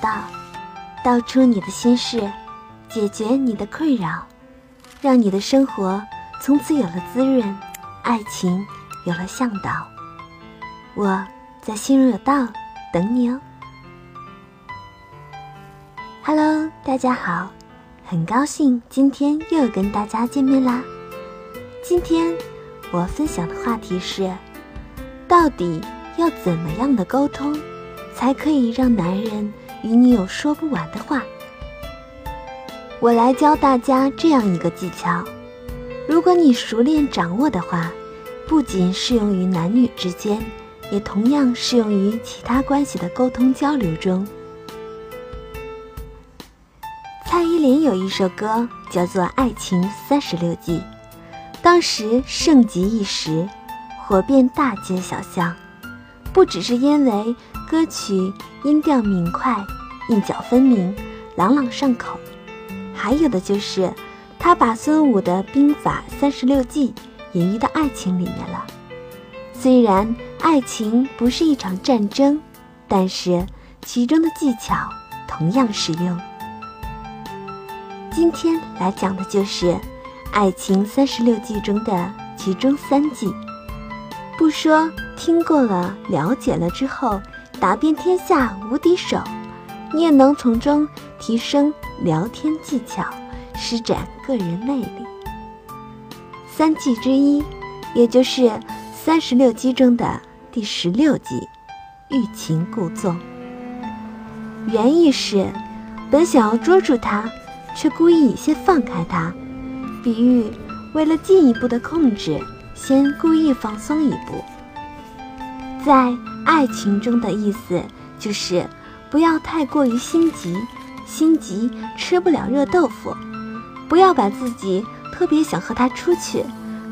道，道出你的心事，解决你的困扰，让你的生活从此有了滋润，爱情有了向导。我在心如有道等你哦。Hello，大家好，很高兴今天又跟大家见面啦。今天我分享的话题是，到底要怎么样的沟通？才可以让男人与你有说不完的话。我来教大家这样一个技巧，如果你熟练掌握的话，不仅适用于男女之间，也同样适用于其他关系的沟通交流中。蔡依林有一首歌叫做《爱情三十六计》，当时盛极一时，火遍大街小巷，不只是因为。歌曲音调明快，韵脚分明，朗朗上口。还有的就是，他把孙武的兵法三十六计隐喻到爱情里面了。虽然爱情不是一场战争，但是其中的技巧同样实用。今天来讲的就是爱情三十六计中的其中三计。不说听过了、了解了之后。打遍天下无敌手，你也能从中提升聊天技巧，施展个人魅力。三计之一，也就是三十六计中的第十六计——欲擒故纵。原意是，本想要捉住他，却故意先放开他，比喻为了进一步的控制，先故意放松一步，在。爱情中的意思就是不要太过于心急，心急吃不了热豆腐。不要把自己特别想和他出去，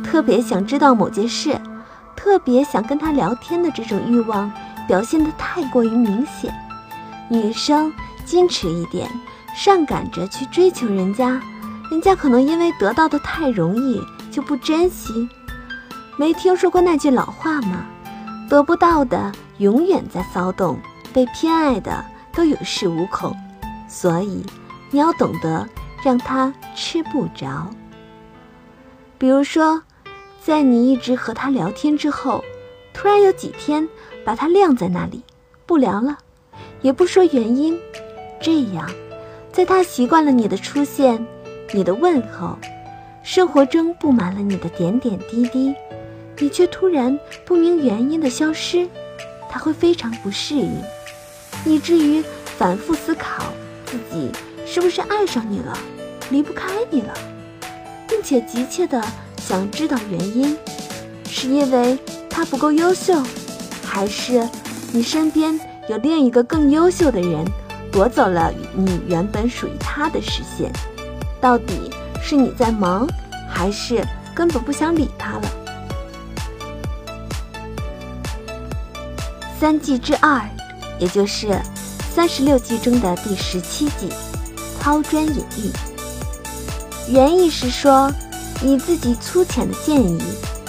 特别想知道某件事，特别想跟他聊天的这种欲望表现得太过于明显。女生矜持一点，上赶着去追求人家，人家可能因为得到的太容易就不珍惜。没听说过那句老话吗？得不到的。永远在骚动，被偏爱的都有恃无恐，所以你要懂得让他吃不着。比如说，在你一直和他聊天之后，突然有几天把他晾在那里，不聊了，也不说原因，这样，在他习惯了你的出现、你的问候，生活中布满了你的点点滴滴，你却突然不明原因的消失。他会非常不适应，以至于反复思考自己是不是爱上你了，离不开你了，并且急切的想知道原因，是因为他不够优秀，还是你身边有另一个更优秀的人夺走了你原本属于他的视线？到底是你在忙，还是根本不想理他了？三季之二，也就是三十六计中的第十七计——抛砖引玉。原意是说，以自己粗浅的建议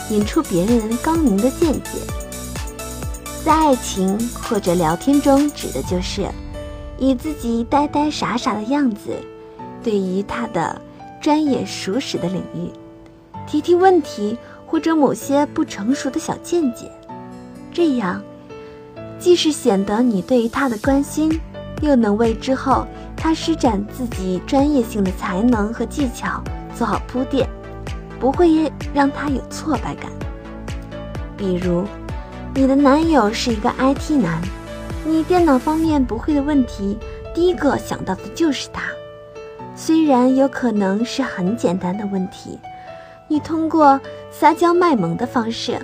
引出别人高明的见解。在爱情或者聊天中，指的就是以自己呆呆傻傻的样子，对于他的专业熟识的领域提提问题，或者某些不成熟的小见解，这样。既是显得你对于他的关心，又能为之后他施展自己专业性的才能和技巧做好铺垫，不会让他有挫败感。比如，你的男友是一个 IT 男，你电脑方面不会的问题，第一个想到的就是他。虽然有可能是很简单的问题，你通过撒娇卖萌的方式。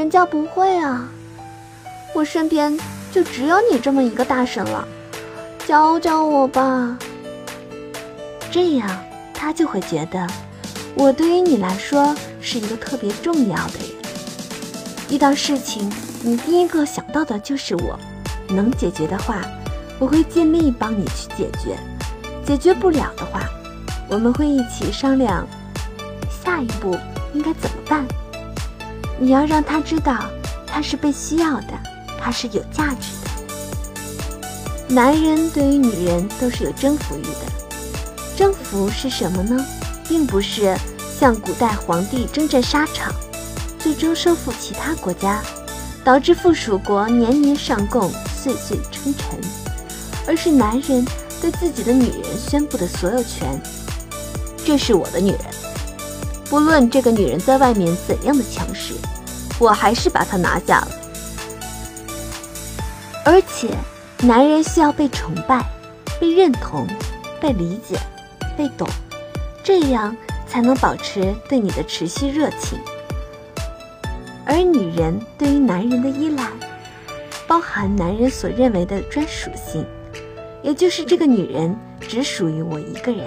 人家不会啊，我身边就只有你这么一个大神了，教教我吧。这样他就会觉得我对于你来说是一个特别重要的人。遇到事情，你第一个想到的就是我，能解决的话，我会尽力帮你去解决；解决不了的话，我们会一起商量下一步应该怎么办。你要让他知道，他是被需要的，他是有价值的。男人对于女人都是有征服欲的。征服是什么呢？并不是像古代皇帝征战沙场，最终收复其他国家，导致附属国年年上贡，岁岁称臣，而是男人对自己的女人宣布的所有权。这是我的女人，不论这个女人在外面怎样的强势，我还是把她拿下了。而且。男人需要被崇拜、被认同、被理解、被懂，这样才能保持对你的持续热情。而女人对于男人的依赖，包含男人所认为的专属性，也就是这个女人只属于我一个人，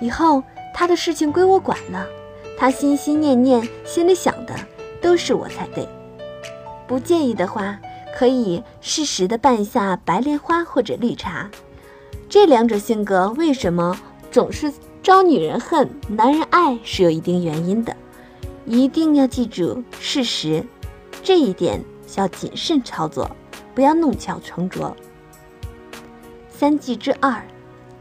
以后她的事情归我管了，他心心念念心里想的都是我才对。不介意的话。可以适时的拌一下白莲花或者绿茶，这两者性格为什么总是招女人恨，男人爱是有一定原因的，一定要记住事实，这一点需要谨慎操作，不要弄巧成拙。三计之二，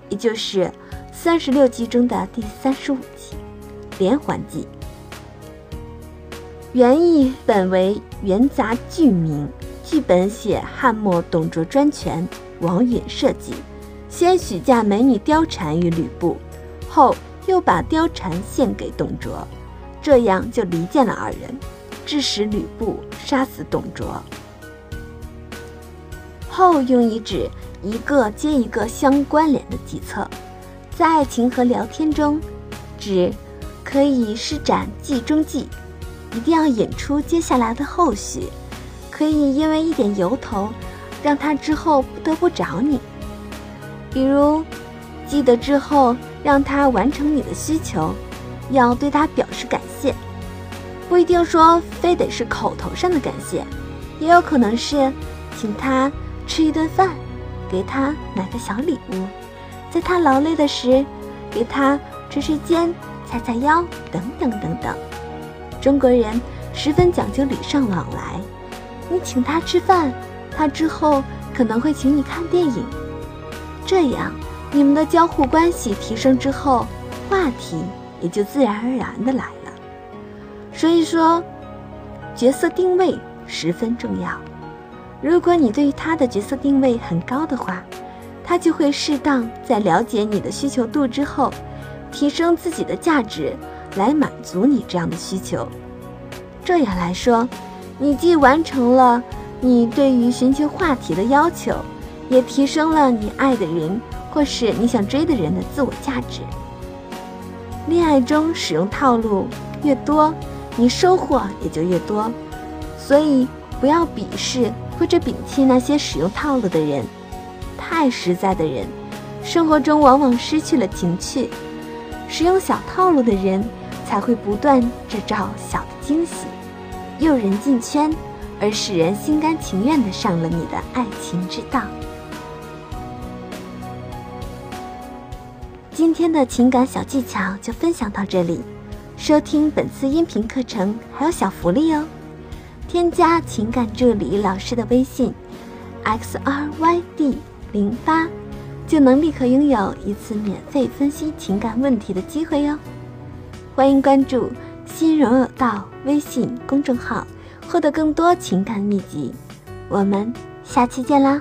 也就是三十六计中的第三十五计——连环计。原意本为元杂剧名。剧本写汉末董卓专权，王允设计，先许嫁美女貂蝉与吕布，后又把貂蝉献给董卓，这样就离间了二人，致使吕布杀死董卓。后用以指一个接一个相关联的计策，在爱情和聊天中，指可以施展计中计，一定要引出接下来的后续。可以因为一点由头，让他之后不得不找你。比如，记得之后让他完成你的需求，要对他表示感谢，不一定说非得是口头上的感谢，也有可能是请他吃一顿饭，给他买个小礼物，在他劳累的时给他捶捶肩、踩踩腰等等等等。中国人十分讲究礼尚往来。你请他吃饭，他之后可能会请你看电影，这样你们的交互关系提升之后，话题也就自然而然的来了。所以说，角色定位十分重要。如果你对他的角色定位很高的话，他就会适当在了解你的需求度之后，提升自己的价值来满足你这样的需求。这样来说。你既完成了你对于寻求话题的要求，也提升了你爱的人或是你想追的人的自我价值。恋爱中使用套路越多，你收获也就越多。所以不要鄙视或者摒弃那些使用套路的人。太实在的人，生活中往往失去了情趣；使用小套路的人，才会不断制造小的惊喜。诱人进圈，而使人心甘情愿的上了你的爱情之道。今天的情感小技巧就分享到这里，收听本次音频课程还有小福利哦！添加情感助理老师的微信 x r y d 零八，就能立刻拥有一次免费分析情感问题的机会哟！欢迎关注。心荣有道微信公众号，获得更多情感秘籍。我们下期见啦！